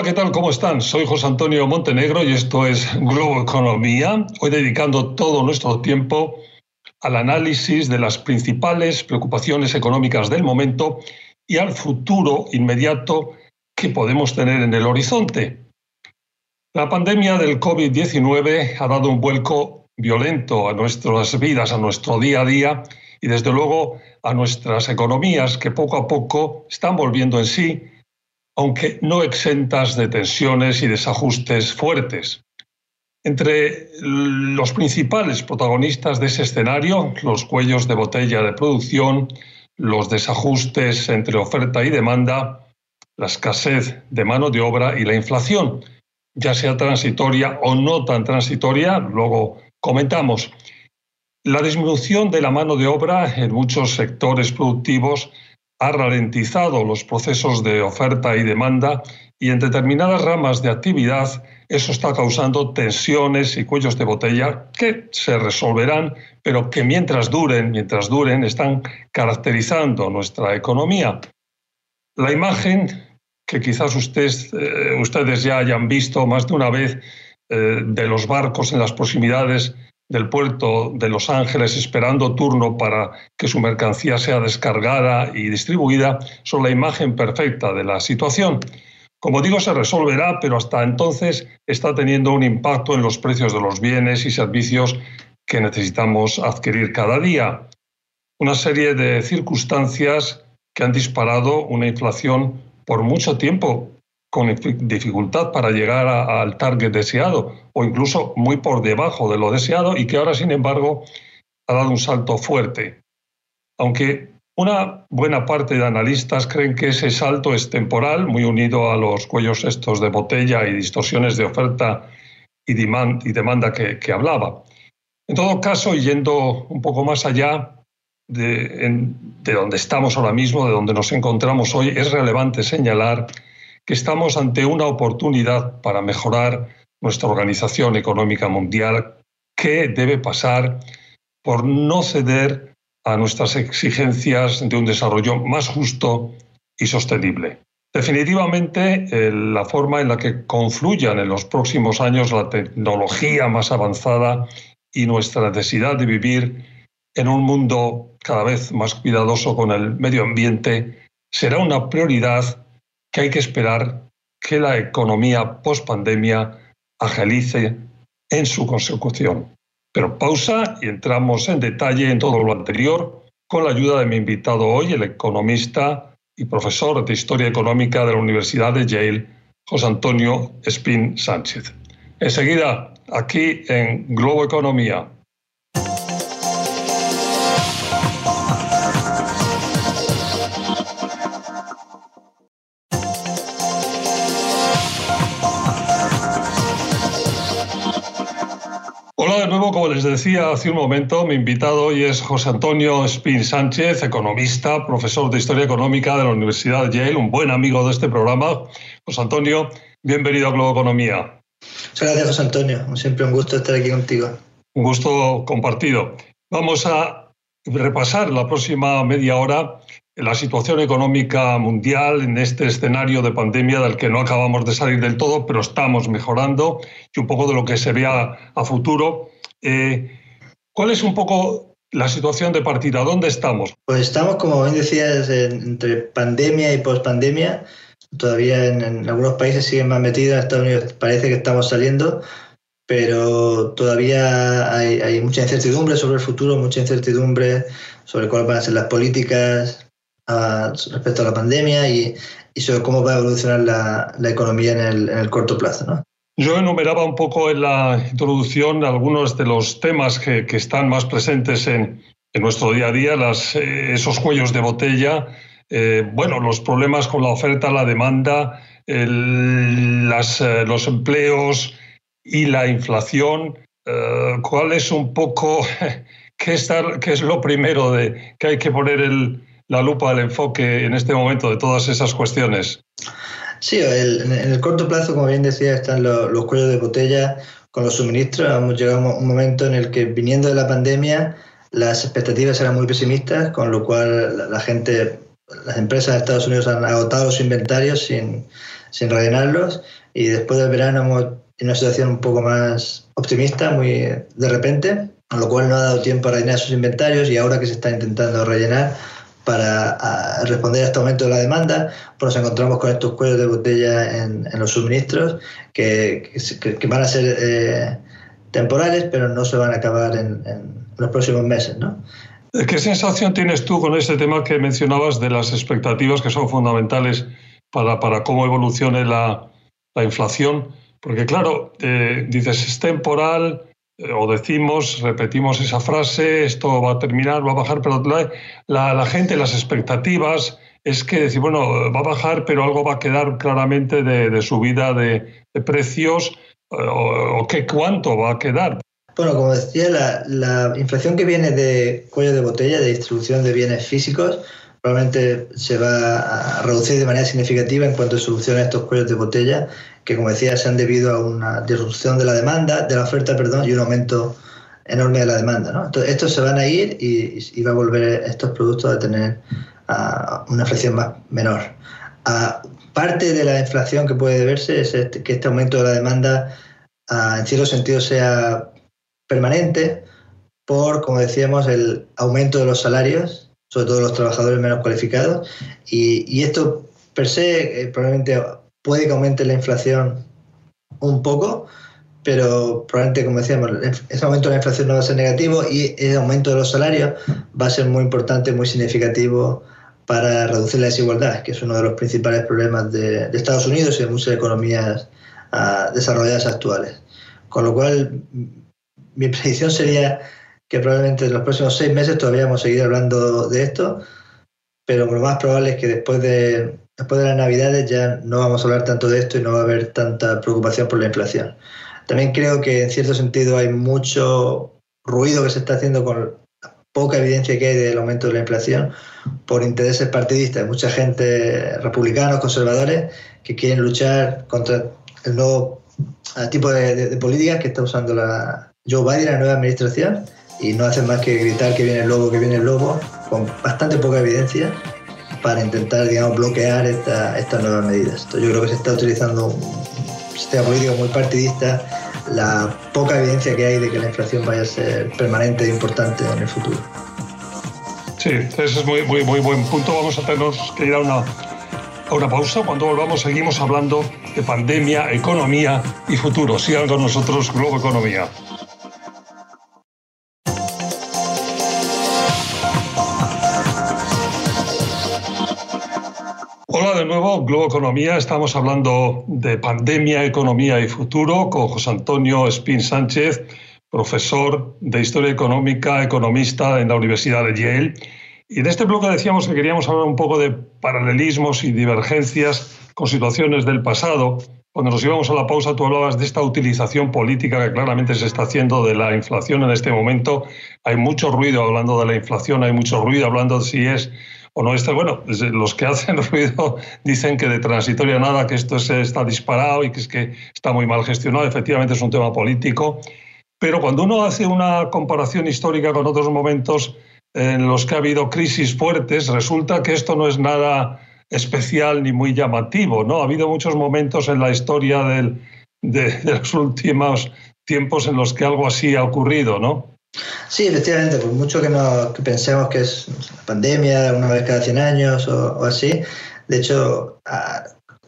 Hola, ¿qué tal? ¿Cómo están? Soy José Antonio Montenegro y esto es Globo Economía. Hoy dedicando todo nuestro tiempo al análisis de las principales preocupaciones económicas del momento y al futuro inmediato que podemos tener en el horizonte. La pandemia del COVID-19 ha dado un vuelco violento a nuestras vidas, a nuestro día a día y desde luego a nuestras economías que poco a poco están volviendo en sí aunque no exentas de tensiones y desajustes fuertes. Entre los principales protagonistas de ese escenario, los cuellos de botella de producción, los desajustes entre oferta y demanda, la escasez de mano de obra y la inflación, ya sea transitoria o no tan transitoria, luego comentamos. La disminución de la mano de obra en muchos sectores productivos ha ralentizado los procesos de oferta y demanda y en determinadas ramas de actividad eso está causando tensiones y cuellos de botella que se resolverán, pero que mientras duren, mientras duren, están caracterizando nuestra economía. La imagen que quizás eh, ustedes ya hayan visto más de una vez eh, de los barcos en las proximidades del puerto de Los Ángeles esperando turno para que su mercancía sea descargada y distribuida son la imagen perfecta de la situación. Como digo, se resolverá, pero hasta entonces está teniendo un impacto en los precios de los bienes y servicios que necesitamos adquirir cada día. Una serie de circunstancias que han disparado una inflación por mucho tiempo con dificultad para llegar al target deseado o incluso muy por debajo de lo deseado y que ahora, sin embargo, ha dado un salto fuerte. Aunque una buena parte de analistas creen que ese salto es temporal, muy unido a los cuellos estos de botella y distorsiones de oferta y, demanda que, que hablaba. En todo caso, yendo un poco más allá, de, de, donde estamos ahora mismo, de donde nos encontramos hoy, es relevante señalar que estamos ante una oportunidad para mejorar nuestra organización económica mundial que debe pasar por no ceder a nuestras exigencias de un desarrollo más justo y sostenible. Definitivamente, la forma en la que confluyan en los próximos años la tecnología más avanzada y nuestra necesidad de vivir en un mundo cada vez más cuidadoso con el medio ambiente será una prioridad que hay que esperar que la economía post-pandemia agilice en su consecución. Pero pausa y entramos en detalle en todo lo anterior con la ayuda de mi invitado hoy, el economista y profesor de Historia Económica de la Universidad de Yale, José Antonio Espín Sánchez. Enseguida, aquí en Globo Economía. Hola de nuevo, como les decía hace un momento, mi invitado hoy es José Antonio Spin Sánchez, economista, profesor de Historia Económica de la Universidad de Yale, un buen amigo de este programa. José Antonio, bienvenido a Globo Economía. Muchas gracias, José Antonio. Siempre un gusto estar aquí contigo. Un gusto compartido. Vamos a repasar la próxima media hora la situación económica mundial en este escenario de pandemia del que no acabamos de salir del todo, pero estamos mejorando y un poco de lo que se vea a futuro. Eh, ¿Cuál es un poco la situación de partida? ¿Dónde estamos? Pues estamos, como bien decías, entre pandemia y pospandemia. Todavía en, algunos países siguen más metidos, en Estados Unidos parece que estamos saliendo, pero todavía hay, hay mucha incertidumbre sobre el futuro, mucha incertidumbre sobre cuáles van a ser las políticas respecto a la pandemia y, sobre cómo va a evolucionar la, economía en el, corto plazo. ¿no? Yo enumeraba un poco en la introducción algunos de los temas que, están más presentes en, nuestro día a día, las, eh, esos cuellos de botella, eh, bueno, los problemas con la oferta, la demanda, las, eh, los empleos y la inflación. ¿Cuál es un poco, qué es lo primero de que hay que poner el, la lupa al enfoque en este momento de todas esas cuestiones? Sí, en el corto plazo, como bien decía, están los, cuellos de botella con los suministros. Hemos llegado a un momento en el que, viniendo de la pandemia, las expectativas eran muy pesimistas, con lo cual la, gente, las empresas de Estados Unidos han agotado los inventarios sin, sin rellenarlos y después del verano hemos en una situación un poco más optimista, muy de repente, con lo cual no ha dado tiempo a rellenar sus inventarios y ahora que se está intentando rellenar para responder a este aumento de la demanda, pues nos encontramos con estos cuellos de botella en, los suministros que, que, van a ser eh, temporales, pero no se van a acabar en, los próximos meses. ¿no? ¿Qué sensación tienes tú con este tema que mencionabas de las expectativas que son fundamentales para, para cómo evolucione la, la inflación? Porque claro, eh, dices, es temporal, o decimos, repetimos esa frase, esto va a terminar, va a bajar, pero la, gente, las expectativas, es que decir, bueno, va a bajar, pero algo va a quedar claramente de, subida de, precios, eh, o, qué cuánto va a quedar. Bueno, como decía, la, la inflación que viene de cuello de botella, de distribución de bienes físicos, probablemente se va a reducir de manera significativa en cuanto se solucionen estos cuellos de botella, que como decía se han debido a una disrupción de la demanda, de la oferta, perdón, y un aumento enorme de la demanda. ¿no? Estos se van a ir y, va a volver estos productos a tener una inflación más menor. parte de la inflación que puede deberse es este, que este aumento de la demanda, en cierto sentido, sea permanente por, como decíamos, el aumento de los salarios sobre todo los trabajadores menos cualificados. Y, esto per se eh, probablemente puede que aumente la inflación un poco, pero probablemente, como decíamos, ese aumento de la inflación no va a ser negativo y el aumento de los salarios va a ser muy importante, muy significativo para reducir la desigualdad, que es uno de los principales problemas de, Estados Unidos y de muchas economías ah, desarrolladas actuales. Con lo cual, mi predicción sería que probablemente en los próximos seis meses todavía vamos a seguir hablando de esto, pero lo más probable es que después de, después de las Navidades ya no vamos a hablar tanto de esto y no va a haber tanta preocupación por la inflación. También creo que en cierto sentido hay mucho ruido que se está haciendo con la poca evidencia que hay del aumento de la inflación por intereses partidistas. Mucha gente, republicanos, conservadores, que quieren luchar contra el nuevo tipo de, de políticas que está usando la Joe Biden, la nueva administración y no hacen más que gritar que viene el lobo, que viene el lobo, con bastante poca evidencia para intentar, digamos, bloquear estas nuevas medidas. Yo creo que se está utilizando un sistema político muy partidista, la poca evidencia que hay de que la inflación vaya a ser permanente e importante en el futuro. Sí, ese es muy, muy, muy buen punto. Vamos a tener que ir a una, a una pausa. Cuando volvamos seguimos hablando de pandemia, economía y futuro. Sigan con nosotros Globo Economía. Nuevo, Globo Economía. Estamos hablando de pandemia, economía y futuro con José Antonio Espín Sánchez, profesor de Historia Económica, economista en la Universidad de Yale. Y en este bloque decíamos que queríamos hablar un poco de paralelismos y divergencias con situaciones del pasado. Cuando nos íbamos a la pausa, tú hablabas de esta utilización política que claramente se está haciendo de la inflación en este momento. Hay mucho ruido hablando de la inflación, hay mucho ruido hablando de si es o no está, bueno, los que hacen ruido dicen que de transitoria nada, que esto está disparado y que es que está muy mal gestionado, efectivamente es un tema político, pero cuando uno hace una comparación histórica con otros momentos en los que ha habido crisis fuertes, resulta que esto no es nada especial ni muy llamativo, ¿no? Ha habido muchos momentos en la historia de, de los últimos tiempos en los que algo así ha ocurrido, ¿no? Sí, efectivamente, por mucho que, no, pensemos que es una pandemia una vez cada 100 años o, así, de hecho,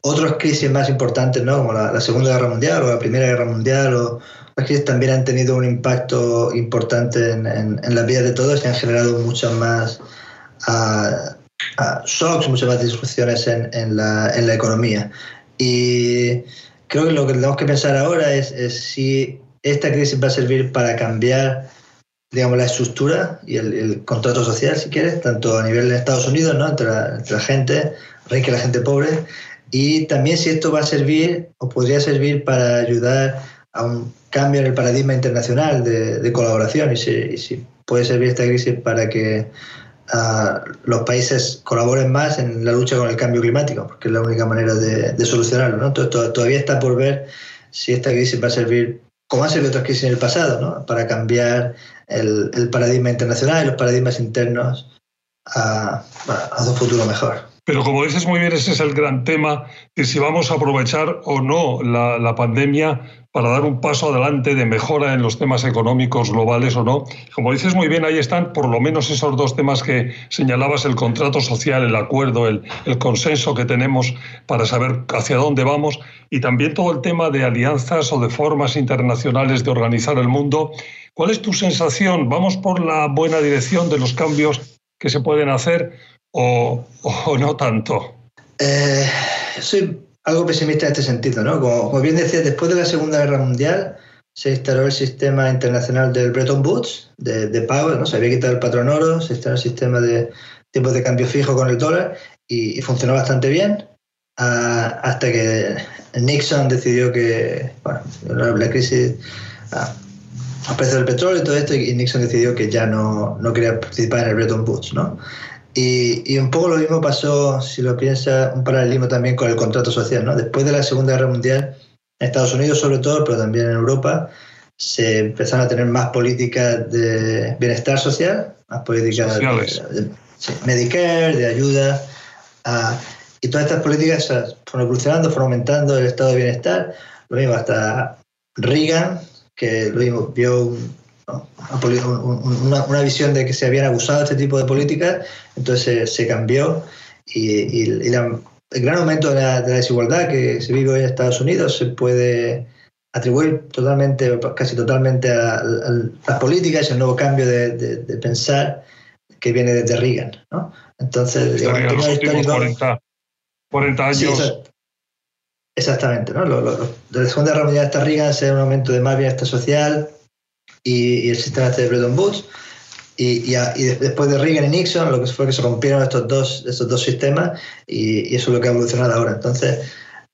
otras crisis más importantes, ¿no? como la, Segunda Guerra Mundial o la Primera Guerra Mundial, o las crisis también han tenido un impacto importante en, en, la vida de todos y han generado muchas más shocks, muchas más disrupciones la, en la economía. Y creo que lo que tenemos que pensar ahora es, es si esta crisis va a servir para cambiar digamos, la estructura y el, contrato social, si quieres, tanto a nivel de Estados Unidos, ¿no? entre, la, gente rica y la gente pobre, y también si esto va a servir o podría servir para ayudar a un cambio en el paradigma internacional de, colaboración y si, puede servir esta crisis para que ah, los países colaboren más en la lucha con el cambio climático, porque es la única manera de, solucionarlo. ¿no? Todavía está por ver si esta crisis va a servir como ha servido otras crisis en el pasado, ¿no? para cambiar el, paradigma internacional y los paradigmas internos a un futuro mejor. Pero como dices muy bien, ese es el gran tema, que si vamos a aprovechar o no la, pandemia para dar un paso adelante de mejora en los temas económicos globales o no. Como dices muy bien, ahí están por lo menos esos dos temas que señalabas, el contrato social, el acuerdo, el consenso que tenemos para saber hacia dónde vamos y también todo el tema de alianzas o de formas internacionales de organizar el mundo. ¿Cuál es tu sensación? ¿Vamos por la buena dirección de los cambios que se pueden hacer o, no tanto? Eh, soy algo pesimista en este sentido, ¿no? Como, bien decía, después de la Segunda Guerra Mundial se instaló el sistema internacional del Bretton Woods, de, de pago, ¿no? Se había quitado el patrón oro, se instaló el sistema de tipos de cambio fijo con el dólar y, funcionó bastante bien hasta que Nixon decidió que, bueno, la crisis, ah, los precios del petróleo y todo esto, y Nixon decidió que ya no, no quería participar en el Bretton Woods, ¿no? Y, un poco lo mismo pasó, si lo piensa, un paralelismo también con el contrato social. ¿no? Después de la Segunda Guerra Mundial, en Estados Unidos sobre todo, pero también en Europa, se empezaron a tener más políticas de bienestar social, más políticas de, Medicare, de ayuda. y todas estas políticas fueron evolucionando, fueron aumentando el estado de bienestar. Lo mismo hasta Reagan, que lo mismo vio una, una, visión de que se habían abusado este tipo de políticas, entonces se, cambió y, el gran aumento de la, desigualdad que se vive hoy en Estados Unidos se puede atribuir totalmente, casi totalmente a, las políticas y el nuevo cambio de, pensar que viene desde Reagan. ¿no? Entonces, digamos, los últimos 40, 40 años. exactamente. ¿no? Lo, de la Segunda Guerra Mundial hasta Reagan se da un aumento de más bienestar social, y, el sistema este de Bretton Woods. Y, y, después de Reagan y Nixon, lo que fue que se rompieron estos dos, estos dos sistemas y, eso es lo que ha evolucionado ahora. Entonces,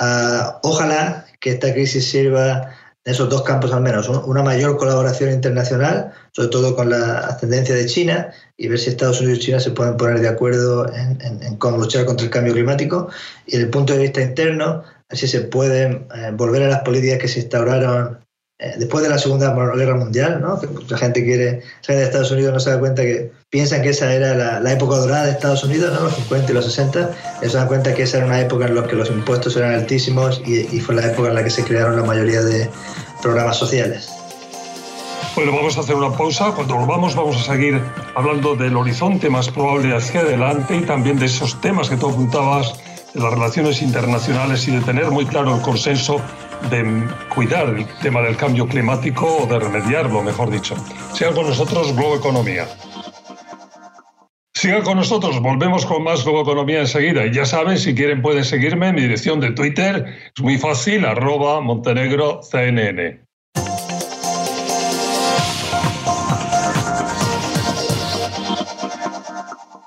uh, ojalá que esta crisis sirva en esos dos campos al menos, una mayor colaboración internacional, sobre todo con la ascendencia de China, y ver si Estados Unidos y China se pueden poner de acuerdo en, en, cómo luchar contra el cambio climático. Y desde el punto de vista interno, así se pueden eh, volver a las políticas que se instauraron después de la Segunda Guerra Mundial, ¿no? que mucha gente quiere salir de Estados Unidos no se da cuenta que piensan que esa era la, época dorada de Estados Unidos, ¿no? los 50 y los 60, y se dan cuenta que esa era una época en la que los impuestos eran altísimos y, fue la época en la que se crearon la mayoría de programas sociales. Bueno, vamos a hacer una pausa. Cuando volvamos vamos a seguir hablando del horizonte más probable hacia adelante y también de esos temas que tú apuntabas, de las relaciones internacionales y de tener muy claro el consenso de cuidar el tema del cambio climático o de remediarlo, mejor dicho. Sigan con nosotros Globo Economía. Sigan con nosotros, volvemos con más Globo Economía enseguida. Y ya saben, si quieren pueden seguirme en mi dirección de Twitter, es muy fácil, arroba Montenegro.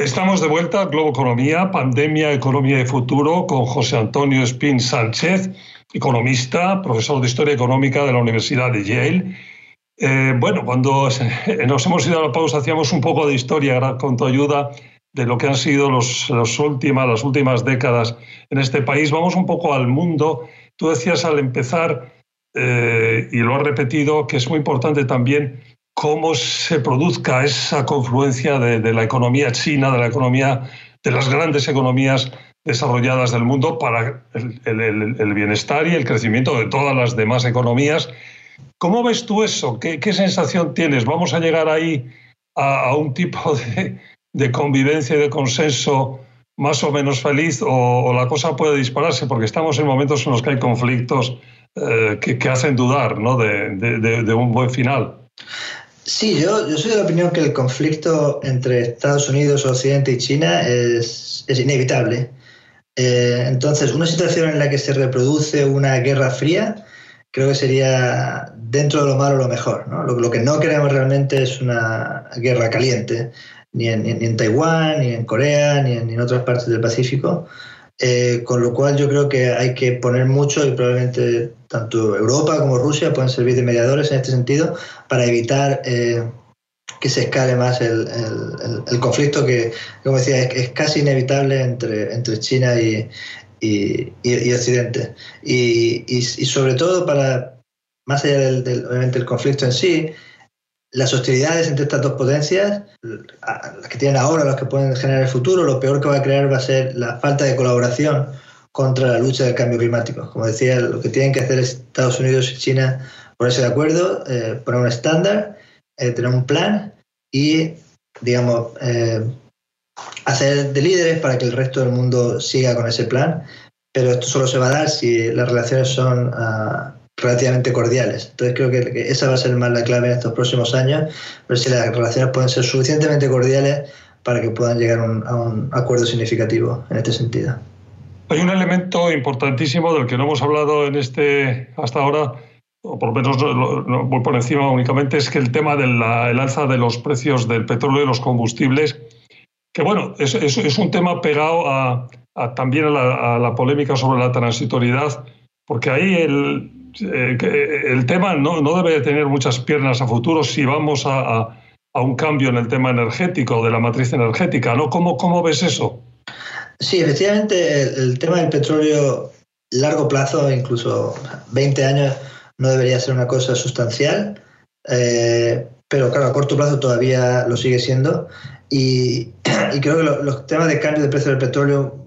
Estamos de vuelta Globo Economía, Pandemia, Economía y Futuro con José Antonio Espín Sánchez economista, profesor de Historia Económica de la Universidad de Yale. Eh, bueno, cuando nos hemos ido a la pausa hacíamos un poco de historia con tu ayuda de lo que han sido los, últimas, las últimas décadas en este país. Vamos un poco al mundo. Tú decías al empezar, eh, y lo has repetido, que es muy importante también cómo se produzca esa confluencia de la economía china, de la economía, de las grandes economías desarrolladas del mundo para el, bienestar y el crecimiento de todas las demás economías. ¿Cómo ves tú eso? ¿Qué, sensación tienes? ¿Vamos a llegar ahí a, un tipo de, convivencia y de consenso más o menos feliz o, la cosa puede dispararse? Porque estamos en momentos en los que hay conflictos eh, que, hacen dudar ¿no? de, un buen final. Sí, yo, yo soy de la opinión que el conflicto entre Estados Unidos, Occidente y China es, es inevitable. Eh, entonces, una situación en la que se reproduce una guerra fría, creo que sería dentro de lo malo lo mejor. Lo, que no queremos realmente es una guerra caliente, ni en, Taiwán, ni en Corea, ni en, otras partes del Pacífico. Eh, con lo cual yo creo que hay que poner mucho y probablemente tanto Europa como Rusia pueden servir de mediadores en este sentido para evitar eh, que se escale más el, el, conflicto que, como decía, es, casi inevitable entre, entre China y, y, Occidente. Y, sobre todo para, más allá del, obviamente, el conflicto en sí, las hostilidades entre estas dos potencias, las que tienen ahora, las que pueden generar el futuro, lo peor que va a crear va a ser la falta de colaboración contra la lucha del cambio climático. Como decía, lo que tienen que hacer Estados Unidos y China ponerse de acuerdo, eh, poner un estándar, eh, tener un plan y, digamos, eh, hacer de líderes para que el resto del mundo siga con ese plan. Pero esto solo se va a dar si las relaciones son uh, relativamente cordiales. Entonces creo que, esa va a ser más la clave en estos próximos años, ver si las relaciones pueden ser suficientemente cordiales para que puedan llegar a un acuerdo significativo en este sentido. Hay un elemento importantísimo del que no hemos hablado en este hasta ahora, o por lo menos no, voy por encima únicamente, es que el tema del alza de los precios del petróleo y los combustibles, que bueno, es, es, un tema pegado a, también a la, a la, polémica sobre la transitoriedad, porque ahí el, eh, el tema no, no, debe tener muchas piernas a futuro si vamos a, a, un cambio en el tema energético, de la matriz energética, ¿no? ¿Cómo, cómo ves eso? Sí, efectivamente, el, tema del petróleo largo plazo, incluso 20 años, no debería ser una cosa sustancial, eh, pero claro, a corto plazo todavía lo sigue siendo. Y creo que los temas de cambio de precio del petróleo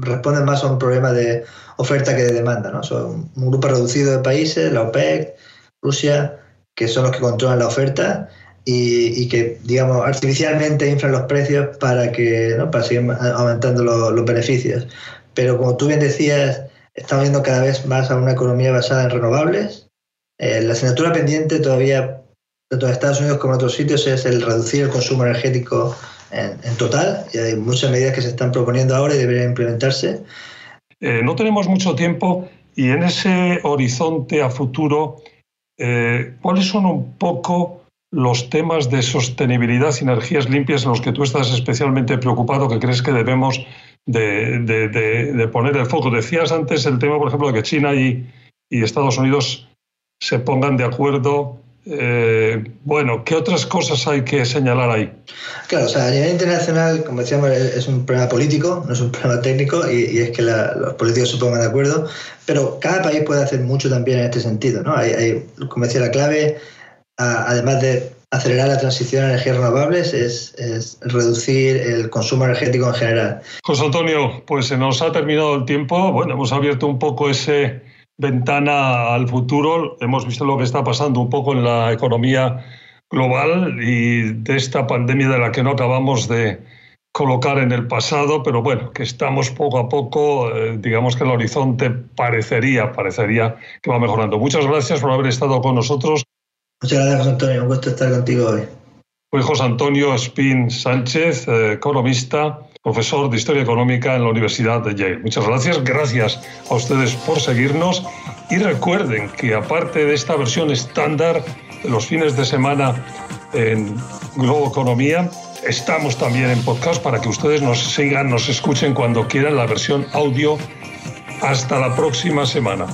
responden más a un problema de oferta que de demanda. ¿no? Son un grupo reducido de países, la OPEC, Rusia, que son los que controlan la oferta y, que, digamos, artificialmente inflan los precios para, que, ¿no? para seguir aumentando los beneficios. Pero como tú bien decías, estamos viendo cada vez más a una economía basada en renovables. Eh, la asignatura pendiente todavía, tanto en Estados Unidos como en otros sitios, es el reducir el consumo energético en, total. Y hay muchas medidas que se están proponiendo ahora y deberían implementarse. Eh, no tenemos mucho tiempo y en ese horizonte a futuro, eh, ¿cuáles son un poco los temas de sostenibilidad y energías limpias en los que tú estás especialmente preocupado, que crees que debemos de, poner el foco? Decías antes el tema, por ejemplo, de que China y Estados Unidos se pongan de acuerdo eh, bueno, ¿qué otras cosas hay que señalar ahí? Claro, o sea, a nivel internacional, como decíamos, es un problema político, no es un problema técnico, y, es que los políticos se pongan de acuerdo, pero cada país puede hacer mucho también en este sentido, ¿no? Hay, como decía, la clave, además de acelerar la transición a energías renovables, es, es, reducir el consumo energético en general. José Antonio, pues se nos ha terminado el tiempo, bueno, hemos abierto un poco ese ventana al futuro. Hemos visto lo que está pasando un poco en la economía global y de esta pandemia de la que no acabamos de colocar en el pasado, pero bueno, que estamos poco a poco, eh, digamos que el horizonte parecería, parecería que va mejorando. Muchas gracias por haber estado con nosotros. Muchas gracias, Antonio. Un gusto estar contigo hoy. Soy José Antonio Spin Sánchez, eh, economista profesor de Historia Económica en la Universidad de Yale. Muchas gracias, gracias a ustedes por seguirnos y recuerden que aparte de esta versión estándar de los fines de semana en Globo Economía, estamos también en podcast para que ustedes nos sigan, nos escuchen cuando quieran la versión audio. Hasta la próxima semana.